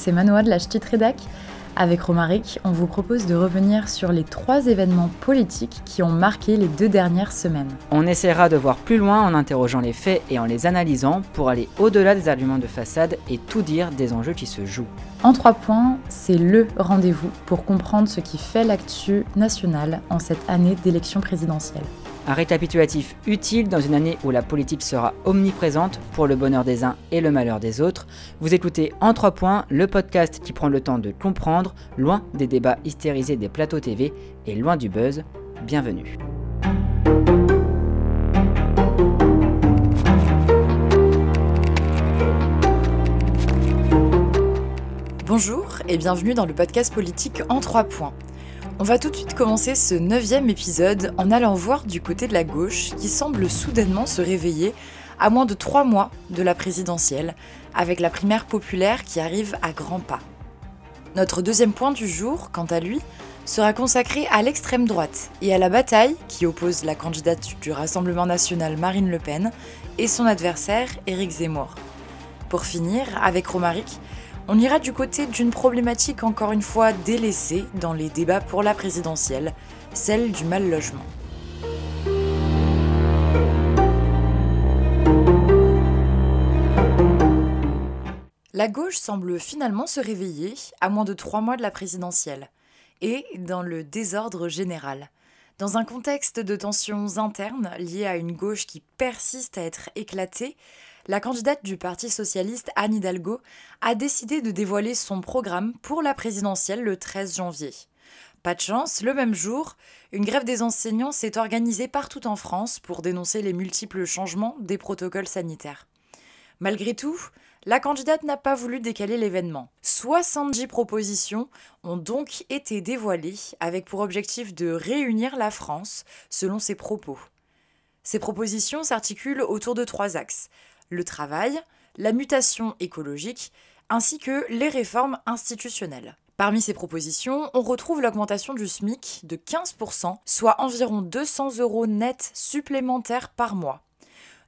c'est Manoa de la Ch'tit Redac. Avec Romaric, on vous propose de revenir sur les trois événements politiques qui ont marqué les deux dernières semaines. On essaiera de voir plus loin en interrogeant les faits et en les analysant pour aller au-delà des arguments de façade et tout dire des enjeux qui se jouent. En trois points, c'est LE rendez-vous pour comprendre ce qui fait l'actu nationale en cette année d'élection présidentielle. Un récapitulatif utile dans une année où la politique sera omniprésente pour le bonheur des uns et le malheur des autres. Vous écoutez En trois points, le podcast qui prend le temps de comprendre, loin des débats hystérisés des plateaux TV et loin du buzz. Bienvenue. Bonjour et bienvenue dans le podcast politique En trois points. On va tout de suite commencer ce neuvième épisode en allant voir du côté de la gauche qui semble soudainement se réveiller à moins de trois mois de la présidentielle, avec la primaire populaire qui arrive à grands pas. Notre deuxième point du jour, quant à lui, sera consacré à l'extrême droite et à la bataille qui oppose la candidate du Rassemblement national Marine Le Pen et son adversaire Éric Zemmour. Pour finir, avec Romaric, on ira du côté d'une problématique encore une fois délaissée dans les débats pour la présidentielle, celle du mal logement. La gauche semble finalement se réveiller à moins de trois mois de la présidentielle, et dans le désordre général. Dans un contexte de tensions internes liées à une gauche qui persiste à être éclatée, la candidate du Parti socialiste Anne Hidalgo a décidé de dévoiler son programme pour la présidentielle le 13 janvier. Pas de chance, le même jour, une grève des enseignants s'est organisée partout en France pour dénoncer les multiples changements des protocoles sanitaires. Malgré tout, la candidate n'a pas voulu décaler l'événement. 70 propositions ont donc été dévoilées avec pour objectif de réunir la France selon ses propos. Ces propositions s'articulent autour de trois axes le travail, la mutation écologique, ainsi que les réformes institutionnelles. Parmi ces propositions, on retrouve l'augmentation du SMIC de 15%, soit environ 200 euros nets supplémentaires par mois.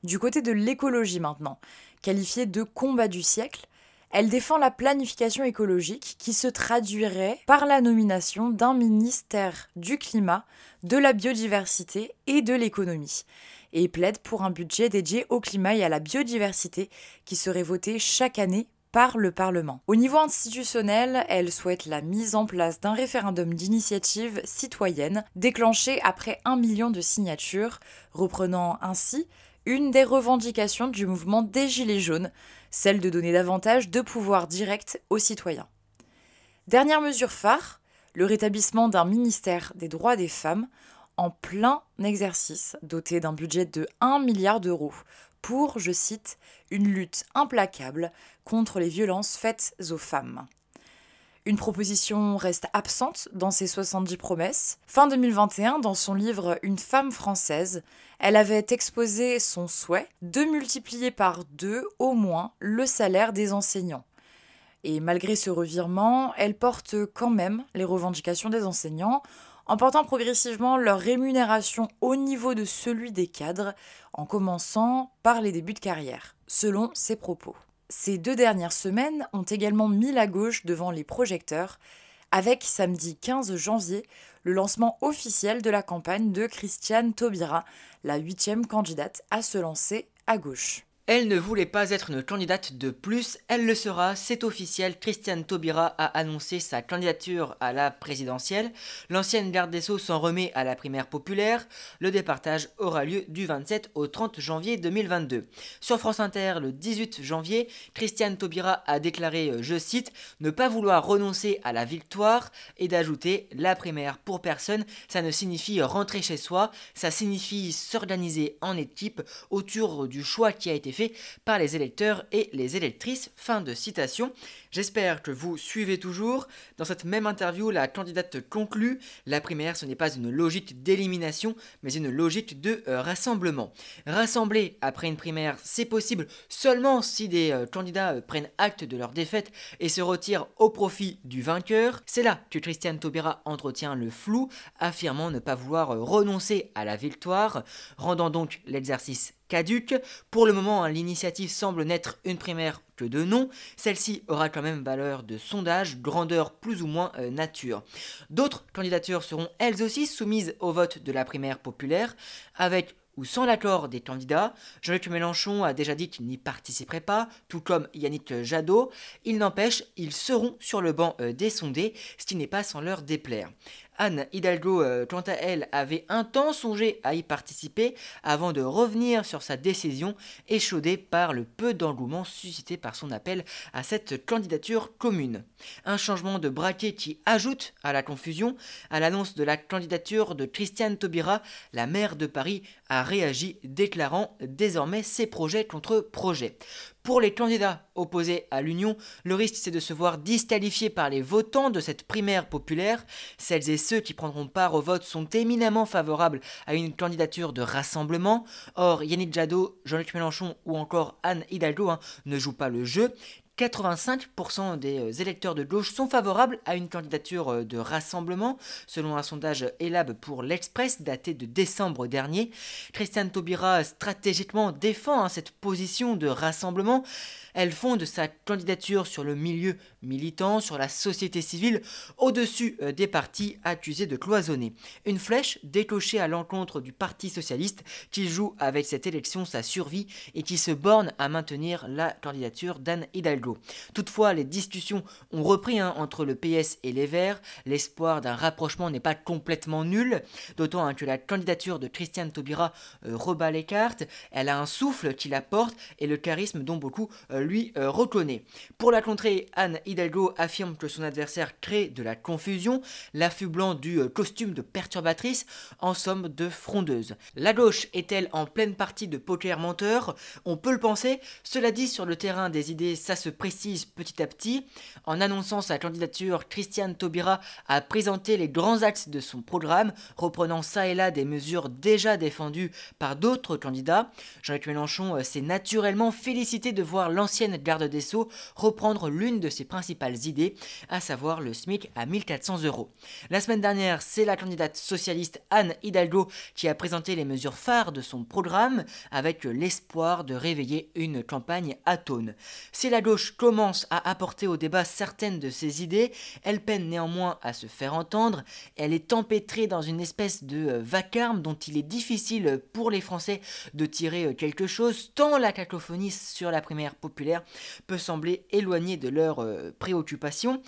Du côté de l'écologie maintenant, qualifiée de combat du siècle, elle défend la planification écologique qui se traduirait par la nomination d'un ministère du climat, de la biodiversité et de l'économie, et plaide pour un budget dédié au climat et à la biodiversité qui serait voté chaque année par le Parlement. Au niveau institutionnel, elle souhaite la mise en place d'un référendum d'initiative citoyenne déclenché après un million de signatures, reprenant ainsi une des revendications du mouvement des Gilets jaunes, celle de donner davantage de pouvoir direct aux citoyens. Dernière mesure phare, le rétablissement d'un ministère des droits des femmes en plein exercice, doté d'un budget de 1 milliard d'euros, pour, je cite, une lutte implacable contre les violences faites aux femmes. Une proposition reste absente dans ces 70 promesses. Fin 2021, dans son livre Une femme française, elle avait exposé son souhait de multiplier par deux au moins le salaire des enseignants. Et malgré ce revirement, elle porte quand même les revendications des enseignants en portant progressivement leur rémunération au niveau de celui des cadres, en commençant par les débuts de carrière, selon ses propos. Ces deux dernières semaines ont également mis la gauche devant les projecteurs, avec samedi 15 janvier le lancement officiel de la campagne de Christiane Taubira, la huitième candidate à se lancer à gauche. Elle ne voulait pas être une candidate de plus, elle le sera, c'est officiel, Christiane Taubira a annoncé sa candidature à la présidentielle, l'ancienne garde des Sceaux s'en remet à la primaire populaire, le départage aura lieu du 27 au 30 janvier 2022. Sur France Inter, le 18 janvier, Christiane Taubira a déclaré, euh, je cite, ne pas vouloir renoncer à la victoire et d'ajouter la primaire pour personne, ça ne signifie rentrer chez soi, ça signifie s'organiser en équipe autour du choix qui a été fait par les électeurs et les électrices. Fin de citation. J'espère que vous suivez toujours. Dans cette même interview, la candidate conclut La primaire, ce n'est pas une logique d'élimination, mais une logique de euh, rassemblement. Rassembler après une primaire, c'est possible seulement si des euh, candidats euh, prennent acte de leur défaite et se retirent au profit du vainqueur. C'est là que Christiane Taubira entretient le flou, affirmant ne pas vouloir renoncer à la victoire, rendant donc l'exercice caduque. Pour le moment, l'initiative semble n'être une primaire que de nom, celle-ci aura quand même valeur de sondage, grandeur plus ou moins euh, nature. D'autres candidatures seront elles aussi soumises au vote de la primaire populaire, avec ou sans l'accord des candidats. Jean-Luc Mélenchon a déjà dit qu'il n'y participerait pas, tout comme Yannick Jadot. Il n'empêche, ils seront sur le banc euh, des sondés, ce qui n'est pas sans leur déplaire. Anne Hidalgo, euh, quant à elle, avait un temps songé à y participer avant de revenir sur sa décision, échaudée par le peu d'engouement suscité par son appel à cette candidature commune. Un changement de braquet qui ajoute à la confusion. À l'annonce de la candidature de Christiane Taubira, la maire de Paris a réagi, déclarant désormais ses projets contre projets. Pour les candidats opposés à l'Union, le risque c'est de se voir disqualifiés par les votants de cette primaire populaire. Celles et ceux qui prendront part au vote sont éminemment favorables à une candidature de rassemblement. Or, Yannick Jadot, Jean-Luc Mélenchon ou encore Anne Hidalgo hein, ne jouent pas le jeu. 85% des euh, électeurs de gauche sont favorables à une candidature euh, de rassemblement, selon un sondage ELAB pour l'Express daté de décembre dernier. Christiane Taubira stratégiquement défend hein, cette position de rassemblement. Elle fonde sa candidature sur le milieu militant, sur la société civile, au-dessus euh, des partis accusés de cloisonner. Une flèche décochée à l'encontre du Parti socialiste qui joue avec cette élection sa survie et qui se borne à maintenir la candidature d'Anne Hidalgo. Toutefois, les discussions ont repris hein, entre le PS et les Verts. L'espoir d'un rapprochement n'est pas complètement nul, d'autant hein, que la candidature de Christiane Taubira euh, rebat les cartes. Elle a un souffle qui la porte et le charisme dont beaucoup euh, lui euh, reconnaît. Pour la contrer, Anne Hidalgo affirme que son adversaire crée de la confusion, l'affublant du euh, costume de perturbatrice, en somme de frondeuse. La gauche est-elle en pleine partie de poker menteur? On peut le penser, cela dit sur le terrain des idées, ça se précise petit à petit. En annonçant sa candidature, Christiane Taubira a présenté les grands axes de son programme, reprenant ça et là des mesures déjà défendues par d'autres candidats. Jean-Luc Mélenchon euh, s'est naturellement félicité de voir l'ancien ancienne garde des Sceaux reprendre l'une de ses principales idées, à savoir le SMIC à 1400 euros. La semaine dernière, c'est la candidate socialiste Anne Hidalgo qui a présenté les mesures phares de son programme avec l'espoir de réveiller une campagne atone. Si la gauche commence à apporter au débat certaines de ses idées, elle peine néanmoins à se faire entendre, elle est empêtrée dans une espèce de euh, vacarme dont il est difficile pour les Français de tirer euh, quelque chose, tant la cacophonie sur la primaire populaire peut sembler éloigné de leurs euh, préoccupations.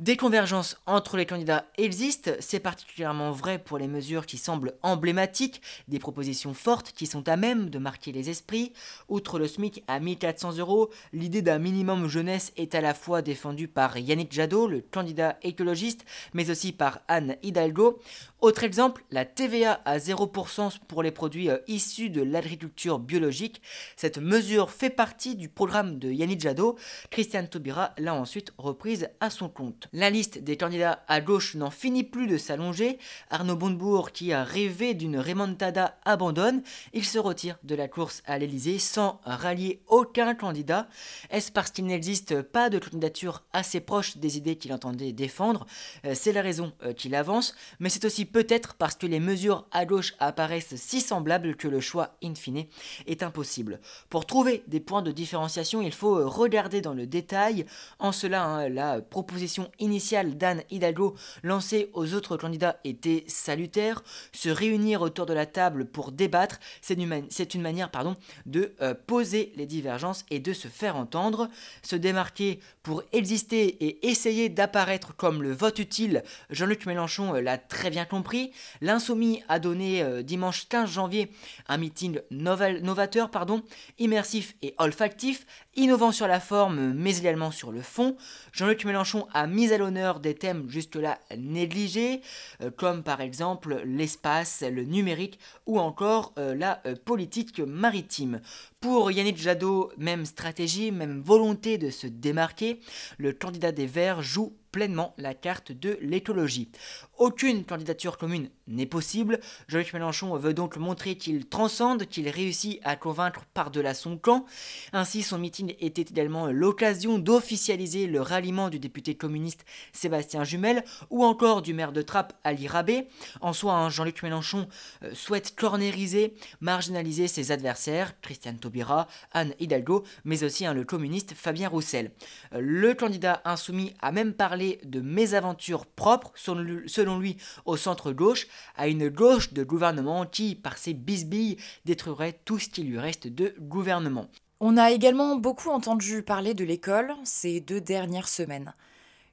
Des convergences entre les candidats existent, c'est particulièrement vrai pour les mesures qui semblent emblématiques, des propositions fortes qui sont à même de marquer les esprits. Outre le SMIC à 1400 euros, l'idée d'un minimum jeunesse est à la fois défendue par Yannick Jadot, le candidat écologiste, mais aussi par Anne Hidalgo. Autre exemple, la TVA à 0% pour les produits euh, issus de l'agriculture biologique. Cette mesure fait partie du programme de Yannick Jadot. Christiane Taubira l'a ensuite reprise à son compte. La liste des candidats à gauche n'en finit plus de s'allonger. Arnaud Montebourg, qui a rêvé d'une remontada, abandonne. Il se retire de la course à l'Elysée sans rallier aucun candidat. Est-ce parce qu'il n'existe pas de candidature assez proche des idées qu'il entendait défendre? Euh, C'est la raison euh, qu'il avance, mais c'est aussi peut-être parce que les mesures à gauche apparaissent si semblables que le choix in fine est impossible. Pour trouver des points de différenciation, il faut euh, regarder dans le détail. En cela, hein, la proposition initiale d'Anne Hidalgo lancée aux autres candidats était salutaire. Se réunir autour de la table pour débattre, c'est une, manière pardon, de euh, poser les divergences et de se faire entendre. Se démarquer pour exister et essayer d'apparaître comme le vote utile, Jean-Luc Mélenchon euh, l'a très bien compris L'insoumis a donné euh, dimanche 15 janvier un meeting novateur, pardon, immersif et olfactif, innovant sur la forme mais également sur le fond. Jean-Luc Mélenchon a mis à l'honneur des thèmes jusque-là négligés, euh, comme par exemple l'espace, le numérique ou encore euh, la politique maritime. Pour Yannick Jadot, même stratégie, même volonté de se démarquer, le candidat des Verts joue pleinement la carte de l'écologie. Aucune candidature commune n'est possible. Jean-Luc Mélenchon veut donc montrer qu'il transcende, qu'il réussit à convaincre par-delà son camp. Ainsi, son meeting était également l'occasion d'officialiser le ralliement du député communiste Sébastien Jumel ou encore du maire de Trappes Ali Rabé. En soi, hein, Jean-Luc Mélenchon euh, souhaite cornériser, marginaliser ses adversaires, Christiane Taubira, Anne Hidalgo, mais aussi hein, le communiste Fabien Roussel. Euh, le candidat insoumis a même parlé de mésaventures propres, selon lui, au centre-gauche, à une gauche de gouvernement qui, par ses bisbilles, détruirait tout ce qui lui reste de gouvernement. On a également beaucoup entendu parler de l'école ces deux dernières semaines.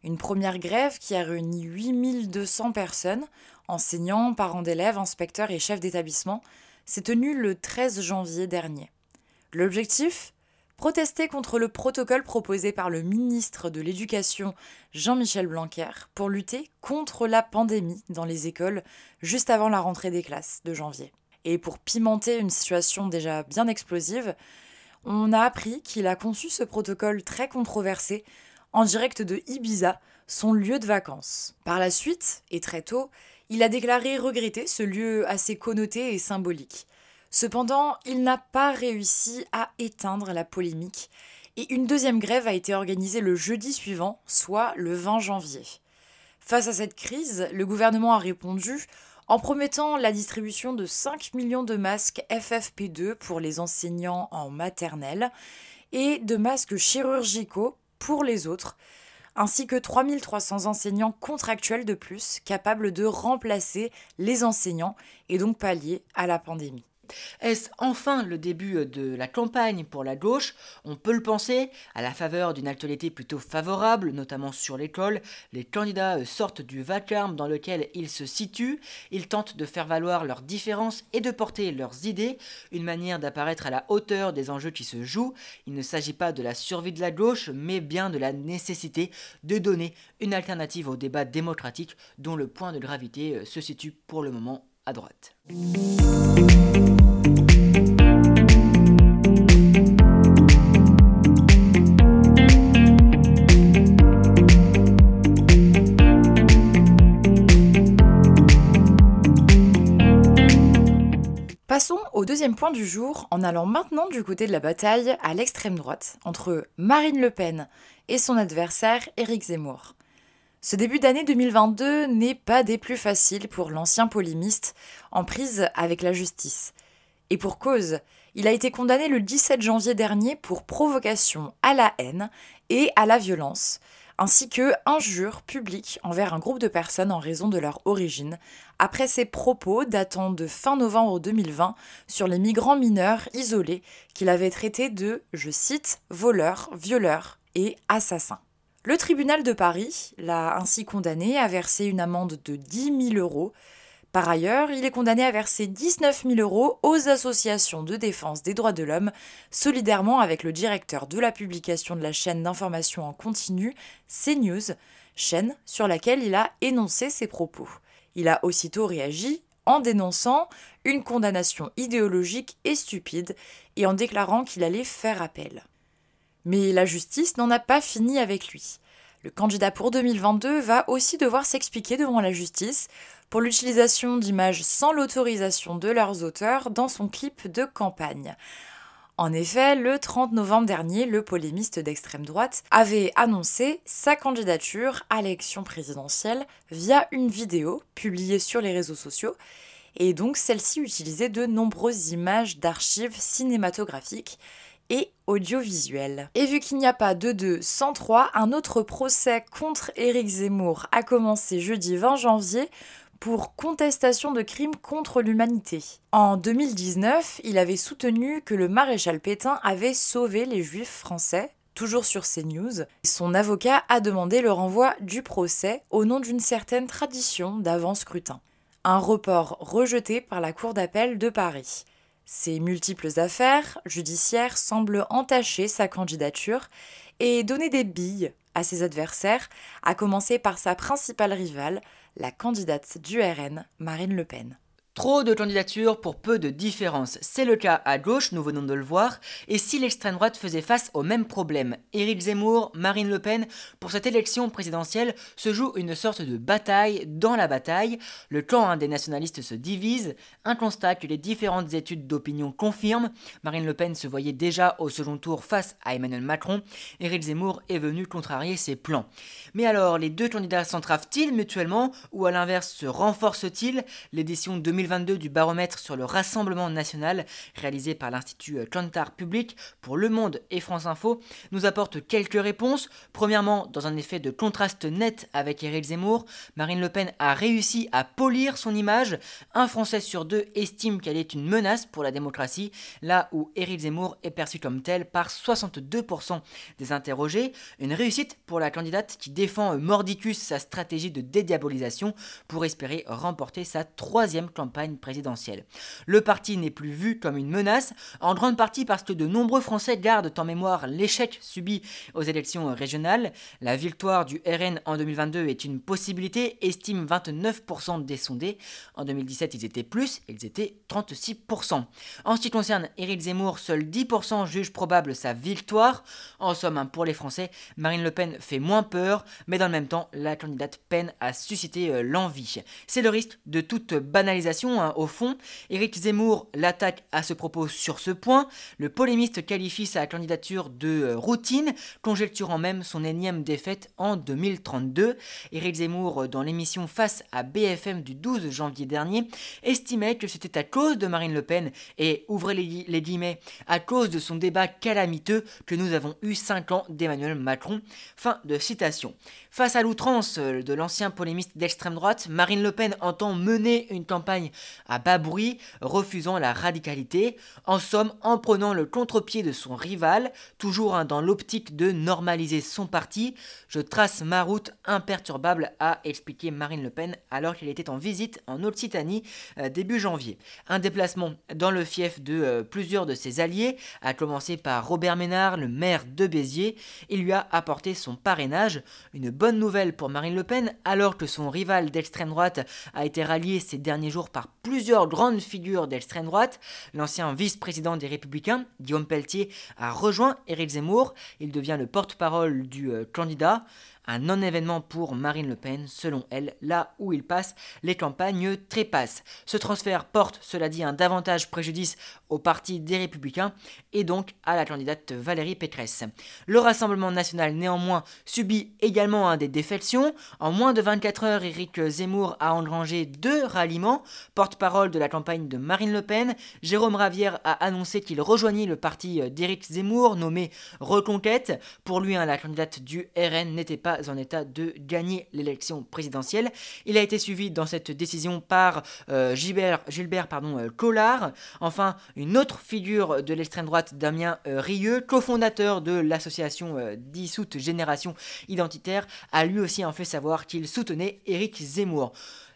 Une première grève qui a réuni 8200 personnes, enseignants, parents d'élèves, inspecteurs et chefs d'établissement, s'est tenue le 13 janvier dernier. L'objectif? Protester contre le protocole proposé par le ministre de l'Éducation Jean-Michel Blanquer pour lutter contre la pandémie dans les écoles juste avant la rentrée des classes de janvier. Et pour pimenter une situation déjà bien explosive, on a appris qu'il a conçu ce protocole très controversé en direct de Ibiza, son lieu de vacances. Par la suite, et très tôt, il a déclaré regretter ce lieu assez connoté et symbolique. Cependant, il n'a pas réussi à éteindre la polémique et une deuxième grève a été organisée le jeudi suivant, soit le 20 janvier. Face à cette crise, le gouvernement a répondu en promettant la distribution de 5 millions de masques FFP2 pour les enseignants en maternelle et de masques chirurgicaux pour les autres, ainsi que 3300 enseignants contractuels de plus capables de remplacer les enseignants et donc pallier à la pandémie. Est-ce enfin le début de la campagne pour la gauche? On peut le penser, à la faveur d'une actualité plutôt favorable, notamment sur l'école, les candidats sortent du vacarme dans lequel ils se situent, ils tentent de faire valoir leurs différences et de porter leurs idées, une manière d'apparaître à la hauteur des enjeux qui se jouent. Il ne s'agit pas de la survie de la gauche, mais bien de la nécessité de donner une alternative au débat démocratique dont le point de gravité se situe pour le moment à droite. Au deuxième point du jour en allant maintenant du côté de la bataille à l'extrême droite entre Marine Le Pen et son adversaire Éric Zemmour. Ce début d'année 2022 n'est pas des plus faciles pour l'ancien polémiste en prise avec la justice. Et pour cause, il a été condamné le 17 janvier dernier pour provocation à la haine et à la violence, ainsi que injure publique envers un groupe de personnes en raison de leur origine, après ses propos datant de fin novembre 2020 sur les migrants mineurs isolés qu'il avait traités de, je cite, voleurs, violeurs et assassins. Le tribunal de Paris l'a ainsi condamné à verser une amende de 10 000 euros. Par ailleurs, il est condamné à verser 19 000 euros aux associations de défense des droits de l'homme, solidairement avec le directeur de la publication de la chaîne d'information en continu CNews, chaîne sur laquelle il a énoncé ses propos. Il a aussitôt réagi en dénonçant une condamnation idéologique et stupide et en déclarant qu'il allait faire appel. Mais la justice n'en a pas fini avec lui. Le candidat pour 2022 va aussi devoir s'expliquer devant la justice pour l'utilisation d'images sans l'autorisation de leurs auteurs dans son clip de campagne. En effet, le 30 novembre dernier, le polémiste d'extrême droite avait annoncé sa candidature à l'élection présidentielle via une vidéo publiée sur les réseaux sociaux, et donc celle-ci utilisait de nombreuses images d'archives cinématographiques et audiovisuel. Et vu qu'il n'y a pas de 2 sans 3, un autre procès contre Éric Zemmour a commencé jeudi 20 janvier pour contestation de crimes contre l'humanité. En 2019, il avait soutenu que le maréchal Pétain avait sauvé les juifs français toujours sur CNews. Son avocat a demandé le renvoi du procès au nom d'une certaine tradition d'avant-scrutin. Un report rejeté par la Cour d'appel de Paris. Ces multiples affaires judiciaires semblent entacher sa candidature et donner des billes à ses adversaires, à commencer par sa principale rivale, la candidate du RN, Marine Le Pen. Trop de candidatures pour peu de différences. C'est le cas à gauche, nous venons de le voir, et si l'extrême droite faisait face au même problème, Éric Zemmour, Marine Le Pen, pour cette élection présidentielle se joue une sorte de bataille dans la bataille. Le camp des nationalistes se divise, un constat que les différentes études d'opinion confirment. Marine Le Pen se voyait déjà au second tour face à Emmanuel Macron, Éric Zemmour est venu contrarier ses plans. Mais alors, les deux candidats s'entravent-ils mutuellement, ou à l'inverse se renforcent-ils? L'édition 2020 2022 du baromètre sur le Rassemblement national réalisé par l'Institut Cantar Public pour Le Monde et France Info nous apporte quelques réponses. Premièrement, dans un effet de contraste net avec Éric Zemmour, Marine Le Pen a réussi à polir son image. Un Français sur deux estime qu'elle est une menace pour la démocratie, là où Éric Zemmour est perçu comme tel par 62% des interrogés. Une réussite pour la candidate qui défend mordicus sa stratégie de dédiabolisation pour espérer remporter sa troisième campagne présidentielle. Le parti n'est plus vu comme une menace, en grande partie parce que de nombreux Français gardent en mémoire l'échec subi aux élections régionales. La victoire du RN en 2022 est une possibilité, estime 29% des sondés. En 2017, ils étaient plus, ils étaient 36%. En ce qui concerne Éric Zemmour, seuls 10% jugent probable sa victoire. En somme, hein, pour les Français, Marine Le Pen fait moins peur, mais dans le même temps, la candidate peine à susciter euh, l'envie. C'est le risque de toute banalisation Hein, au fond. Éric Zemmour l'attaque à ce propos sur ce point. Le polémiste qualifie sa candidature de euh, routine, conjecturant même son énième défaite en 2032. Éric Zemmour, euh, dans l'émission Face à BFM du 12 janvier dernier, estimait que c'était à cause de Marine Le Pen et, ouvrez les, les guillemets, à cause de son débat calamiteux que nous avons eu 5 ans d'Emmanuel Macron. Fin de citation. Face à l'outrance euh, de l'ancien polémiste d'extrême droite, Marine Le Pen entend mener une campagne à bas bruit, refusant la radicalité, en somme en prenant le contre-pied de son rival, toujours dans l'optique de normaliser son parti. Je trace ma route imperturbable, a expliqué Marine Le Pen alors qu'elle était en visite en Occitanie euh, début janvier. Un déplacement dans le fief de euh, plusieurs de ses alliés, à commencer par Robert Ménard, le maire de Béziers. Il lui a apporté son parrainage, une bonne nouvelle pour Marine Le Pen alors que son rival d'extrême droite a été rallié ces derniers jours par plusieurs grandes figures d'extrême droite. L'ancien vice-président des Républicains, Guillaume Pelletier, a rejoint Éric Zemmour. Il devient le porte-parole du euh, candidat un non-événement pour Marine Le Pen, selon elle, là où il passe, les campagnes trépassent. Ce transfert porte, cela dit, un davantage préjudice au parti des Républicains et donc à la candidate Valérie Pécresse. Le Rassemblement national, néanmoins, subit également des défections. En moins de 24 heures, Éric Zemmour a engrangé deux ralliements. Porte-parole de la campagne de Marine Le Pen, Jérôme Ravière a annoncé qu'il rejoignit le parti d'Éric Zemmour, nommé Reconquête. Pour lui, hein, la candidate du RN n'était pas en état de gagner l'élection présidentielle. Il a été suivi dans cette décision par euh, Gilbert, pardon, euh, Collard. Enfin, une autre figure de l'extrême droite, Damien euh, Rieux, cofondateur de l'association dissoute Génération Identitaire, a lui aussi en fait savoir qu'il soutenait Éric Zemmour.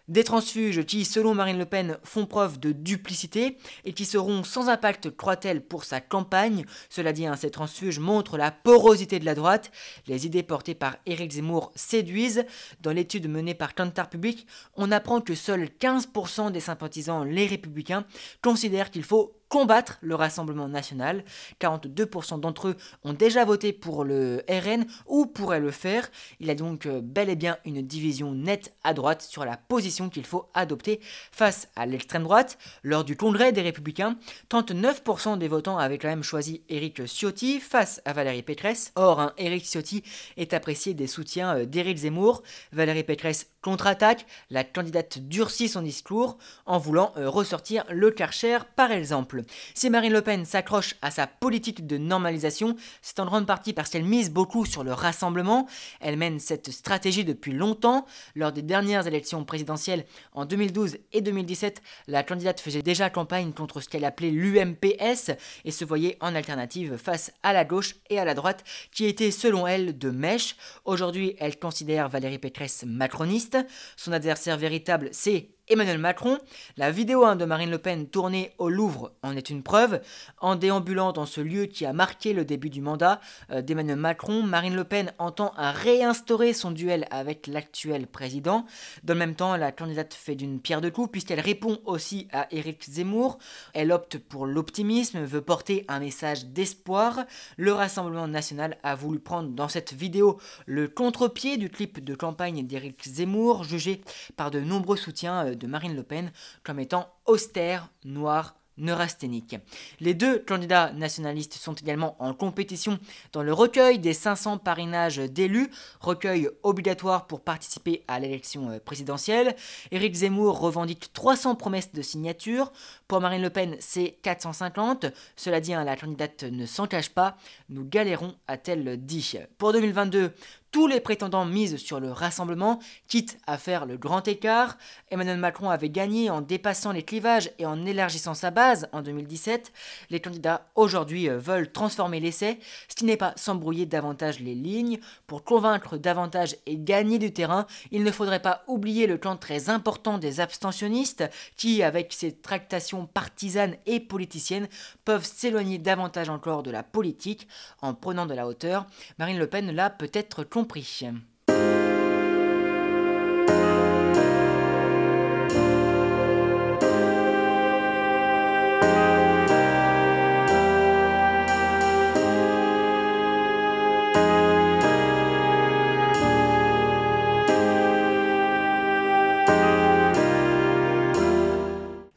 Des transfuges qui, selon Marine Le Pen, font preuve de duplicité et qui seront sans impact, croit-elle, pour sa campagne. Cela dit, hein, ces transfuges montrent la porosité de la droite. Les idées portées par Éric Zemmour séduisent. Dans l'étude menée par Cantar Public, on apprend que seuls 15% des sympathisants les républicains considèrent qu'il faut combattre le Rassemblement national. 42% d'entre eux ont déjà voté pour le RN ou pourraient le faire. Il y a donc euh, bel et bien une division nette à droite sur la position qu'il faut adopter face à l'extrême droite. Lors du congrès des Républicains, 39% des votants avaient quand même choisi Éric Ciotti face à Valérie Pécresse. Or, un Éric Ciotti est apprécié des soutiens euh, d'Éric Zemmour. Valérie Pécresse contre-attaque, la candidate durcit son discours en voulant euh, ressortir le Karcher par exemple. Si Marine Le Pen s'accroche à sa politique de normalisation, c'est en grande partie parce qu'elle mise beaucoup sur le rassemblement. Elle mène cette stratégie depuis longtemps. Lors des dernières élections présidentielles en 2012 et 2017, la candidate faisait déjà campagne contre ce qu'elle appelait l'UMPS et se voyait en alternative face à la gauche et à la droite qui étaient selon elle de mèche. Aujourd'hui, elle considère Valérie Pécresse macroniste. Son adversaire véritable, c'est Emmanuel Macron. La vidéo hein, de Marine Le Pen tournée au Louvre en est une preuve. En déambulant dans ce lieu qui a marqué le début du mandat euh, d'Emmanuel Macron, Marine Le Pen entend réinstaurer son duel avec l'actuel président. Dans le même temps, la candidate fait d'une pierre deux coups puisqu'elle répond aussi à Éric Zemmour. Elle opte pour l'optimisme, veut porter un message d'espoir. Le Rassemblement national a voulu prendre dans cette vidéo le contre-pied du clip de campagne d'Éric Zemmour, jugé par de nombreux soutiens euh, de Marine Le Pen comme étant austère, noir, neurasthénique. Les deux candidats nationalistes sont également en compétition dans le recueil des 500 parrainages d'élus, recueil obligatoire pour participer à l'élection euh, présidentielle. Éric Zemmour revendique 300 promesses de signature. Pour Marine Le Pen, c'est 450. Cela dit, hein, la candidate ne s'en cache pas. Nous galérons, a-t-elle dit. Pour 2022, tous les prétendants misent sur le rassemblement, quitte à faire le grand écart. Emmanuel Macron avait gagné en dépassant les clivages et en élargissant sa base en 2017. Les candidats aujourd'hui euh, veulent transformer l'essai, ce qui n'est pas s'embrouiller davantage les lignes. Pour convaincre davantage et gagner du terrain, il ne faudrait pas oublier le camp très important des abstentionnistes qui, avec ses tractations partisanes et politiciennes, peuvent s'éloigner davantage encore de la politique en prenant de la hauteur. Marine Le Pen l'a peut-être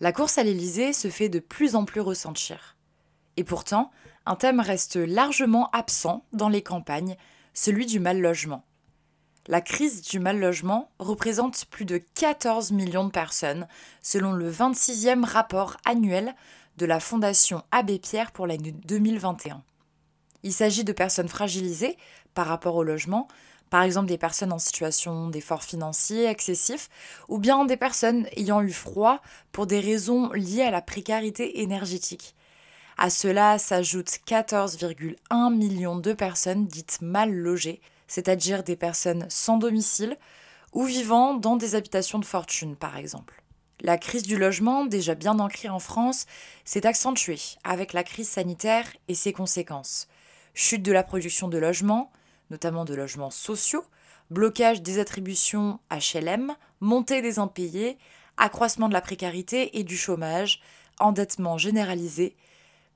La course à l'Élysée se fait de plus en plus ressentir. Et pourtant, un thème reste largement absent dans les campagnes celui du mal logement. La crise du mal logement représente plus de 14 millions de personnes, selon le 26e rapport annuel de la Fondation Abbé Pierre pour l'année 2021. Il s'agit de personnes fragilisées par rapport au logement, par exemple des personnes en situation d'effort financier excessif, ou bien des personnes ayant eu froid pour des raisons liées à la précarité énergétique. À cela s'ajoutent 14,1 millions de personnes dites mal logées, c'est-à-dire des personnes sans domicile ou vivant dans des habitations de fortune, par exemple. La crise du logement, déjà bien ancrée en France, s'est accentuée avec la crise sanitaire et ses conséquences. Chute de la production de logements, notamment de logements sociaux, blocage des attributions HLM, montée des impayés, accroissement de la précarité et du chômage, endettement généralisé,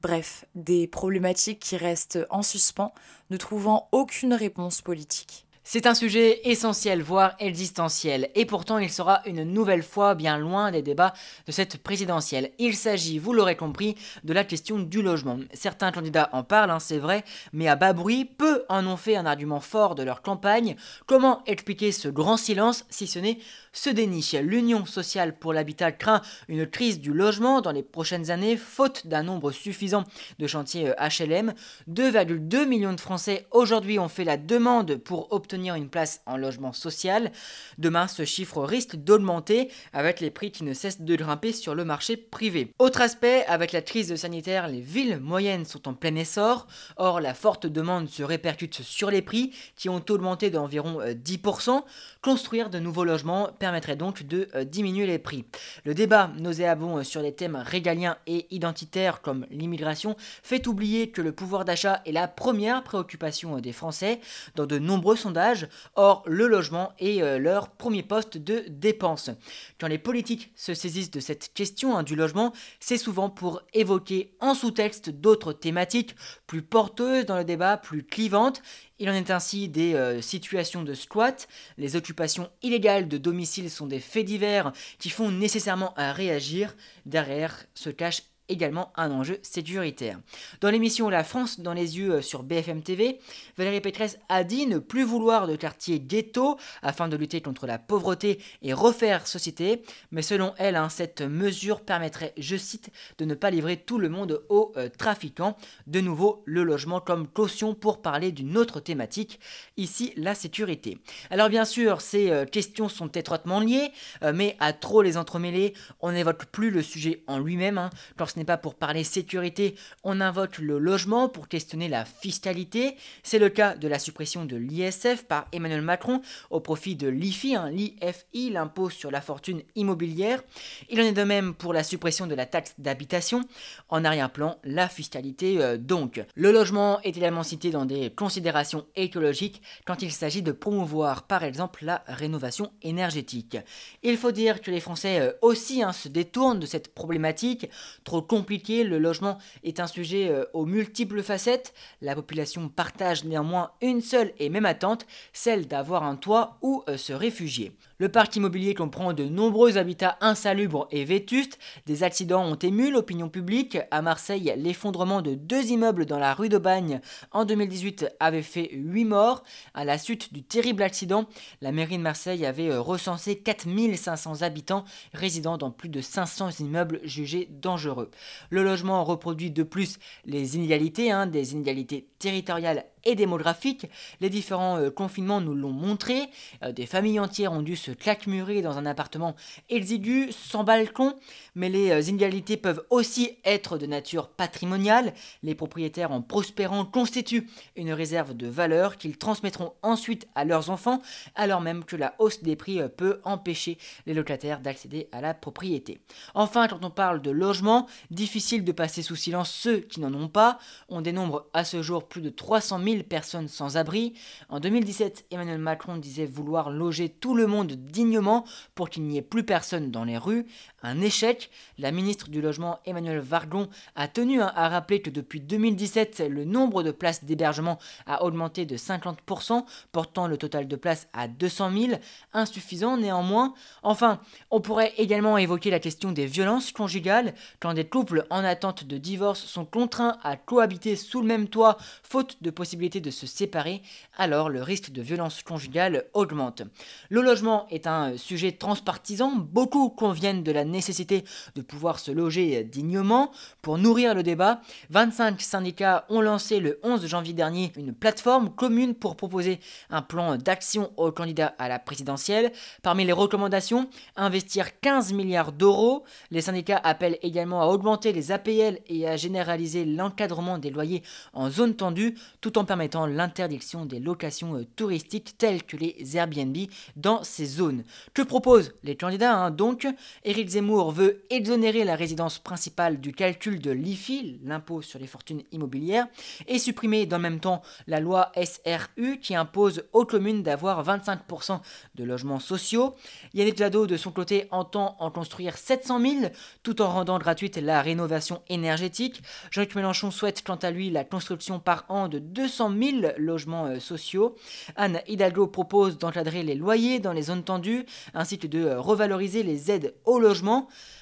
Bref, des problématiques qui restent en suspens, ne trouvant aucune réponse politique. C'est un sujet essentiel, voire existentiel, et pourtant il sera une nouvelle fois bien loin des débats de cette présidentielle. Il s'agit, vous l'aurez compris, de la question du logement. Certains candidats en parlent, hein, c'est vrai, mais à bas bruit, peu en ont fait un argument fort de leur campagne. Comment expliquer ce grand silence si ce n'est ce déni? L'Union sociale pour l'habitat craint une crise du logement dans les prochaines années, faute d'un nombre suffisant de chantiers HLM. Euh, 2,2 millions de Français aujourd'hui ont fait la demande pour obtenir une place en logement social. Demain, ce chiffre risque d'augmenter avec les prix qui ne cessent de grimper sur le marché privé. Autre aspect, avec la crise sanitaire, les villes moyennes sont en plein essor. Or, la forte demande se répercute sur les prix qui ont augmenté d'environ 10%. Euh, Construire de nouveaux logements permettrait donc de euh, diminuer les prix. Le débat nauséabond euh, sur les thèmes régaliens et identitaires comme l'immigration fait oublier que le pouvoir d'achat est la première préoccupation des Français. Dans de nombreux sondages, Or, le logement est euh, leur premier poste de dépense. Quand les politiques se saisissent de cette question hein, du logement, c'est souvent pour évoquer en sous-texte d'autres thématiques plus porteuses dans le débat, plus clivantes. Il en est ainsi des euh, situations de squat, les occupations illégales de domicile sont des faits divers qui font nécessairement à réagir. Derrière se cache également un enjeu sécuritaire. Dans l'émission La France dans les yeux euh, sur BFM TV, Valérie Pécresse a dit ne plus vouloir de quartier ghetto afin de lutter contre la pauvreté et refaire société, mais selon elle, hein, cette mesure permettrait, je cite, de ne pas livrer tout le monde aux euh, trafiquants. De nouveau, le logement comme caution pour parler d'une autre thématique, ici la sécurité. Alors bien sûr, ces euh, questions sont étroitement liées, mais à trop les entremêler, on n'évoque plus le sujet en lui-même, hein, ce n'est pas pour parler sécurité, on invoque le logement pour questionner la fiscalité. C'est le cas de la suppression de l'ISF par Emmanuel Macron au profit de l'IFI, hein, l'IFI, l'impôt sur la fortune immobilière. Il en est de même pour la suppression de la taxe d'habitation. En arrière-plan, la fiscalité euh, donc. Le logement est également cité dans des considérations écologiques quand il s'agit de promouvoir par exemple la rénovation énergétique. Il faut dire que les Français euh, aussi hein, se détournent de cette problématique. Trop compliqué, le logement est un sujet euh, aux multiples facettes. La population partage néanmoins une seule et même attente, celle d'avoir un toit où se réfugier. Le parc immobilier comprend de nombreux habitats insalubres et vétustes. Des accidents ont ému l'opinion publique. À Marseille, l'effondrement de deux immeubles dans la rue d'Aubagne en 2018 avait fait 8 morts. À la suite du terrible accident, la mairie de Marseille avait euh, recensé 4500 habitants résidant dans plus de 500 immeubles jugés dangereux. Le logement reproduit de plus les inégalités, hein, des inégalités territoriales et démographique. Les différents euh, confinements nous l'ont montré. Euh, des familles entières ont dû se claquemurer dans un appartement exigu, sans balcon. Mais les euh, inégalités peuvent aussi être de nature patrimoniale. Les propriétaires en prospérant constituent une réserve de valeur qu'ils transmettront ensuite à leurs enfants, alors même que la hausse des prix peut empêcher les locataires d'accéder à la propriété. Enfin, quand on parle de logement, difficile de passer sous silence ceux qui n'en ont pas. On dénombre à ce jour plus de 300 000 personnes sans abri. En 2017, Emmanuel Macron disait vouloir loger tout le monde dignement pour qu'il n'y ait plus personne dans les rues. Un échec. La ministre du Logement, Emmanuel Vargon, a tenu à rappeler que depuis 2017, le nombre de places d'hébergement a augmenté de 50%, portant le total de places à 200 000. Insuffisant néanmoins. Enfin, on pourrait également évoquer la question des violences conjugales. Quand des couples en attente de divorce sont contraints à cohabiter sous le même toit, faute de possibilité de se séparer, alors le risque de violence conjugale augmente. Le logement est un sujet transpartisan, beaucoup conviennent de la nécessité de pouvoir se loger dignement. Pour nourrir le débat, 25 syndicats ont lancé le 11 janvier dernier une plateforme commune pour proposer un plan d'action aux candidats à la présidentielle. Parmi les recommandations, investir 15 milliards d'euros. Les syndicats appellent également à augmenter les APL et à généraliser l'encadrement des loyers en zone tendue, tout en permettant l'interdiction des locations euh, touristiques telles que les Airbnb dans ces zones. Que proposent les candidats hein Donc, Éric Zemmour veut exonérer la résidence principale du calcul de l'IFI, l'impôt sur les fortunes immobilières, et supprimer dans le même temps la loi SRU qui impose aux communes d'avoir 25% de logements sociaux. Yannick Jadot, de son côté, entend en construire 700 000 tout en rendant gratuite la rénovation énergétique. Jean-Luc Mélenchon souhaite quant à lui la construction par an de 200 200 000 logements euh, sociaux. Anne Hidalgo propose d'encadrer les loyers dans les zones tendues, ainsi que de euh, revaloriser les aides au logement.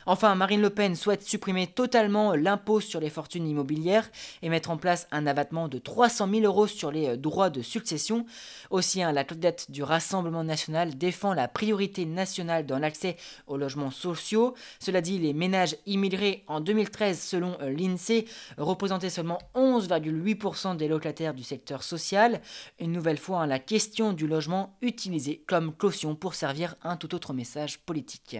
Enfin, Marine Le Pen souhaite supprimer totalement l'impôt sur les fortunes immobilières et mettre en place un abattement de 300 000 euros sur les euh, droits de succession. Aussi, hein, la candidate du Rassemblement national défend la priorité nationale dans l'accès aux logements sociaux. Cela dit, les ménages immigrés en 2013, selon euh, l'INSEE, représentaient seulement 11,8% des locataires du secteur social. Une nouvelle fois, hein, la question du logement utilisée comme caution pour servir un tout autre message politique.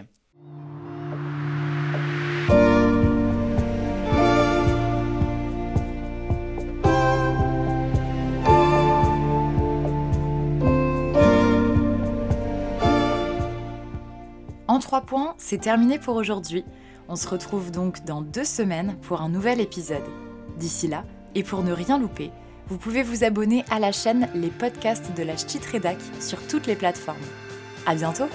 En trois points, c'est terminé pour aujourd'hui. On se retrouve donc dans deux semaines pour un nouvel épisode. D'ici là, et pour ne rien louper, vous pouvez vous abonner à la chaîne Les podcasts de la Rédac sur toutes les plateformes. À bientôt!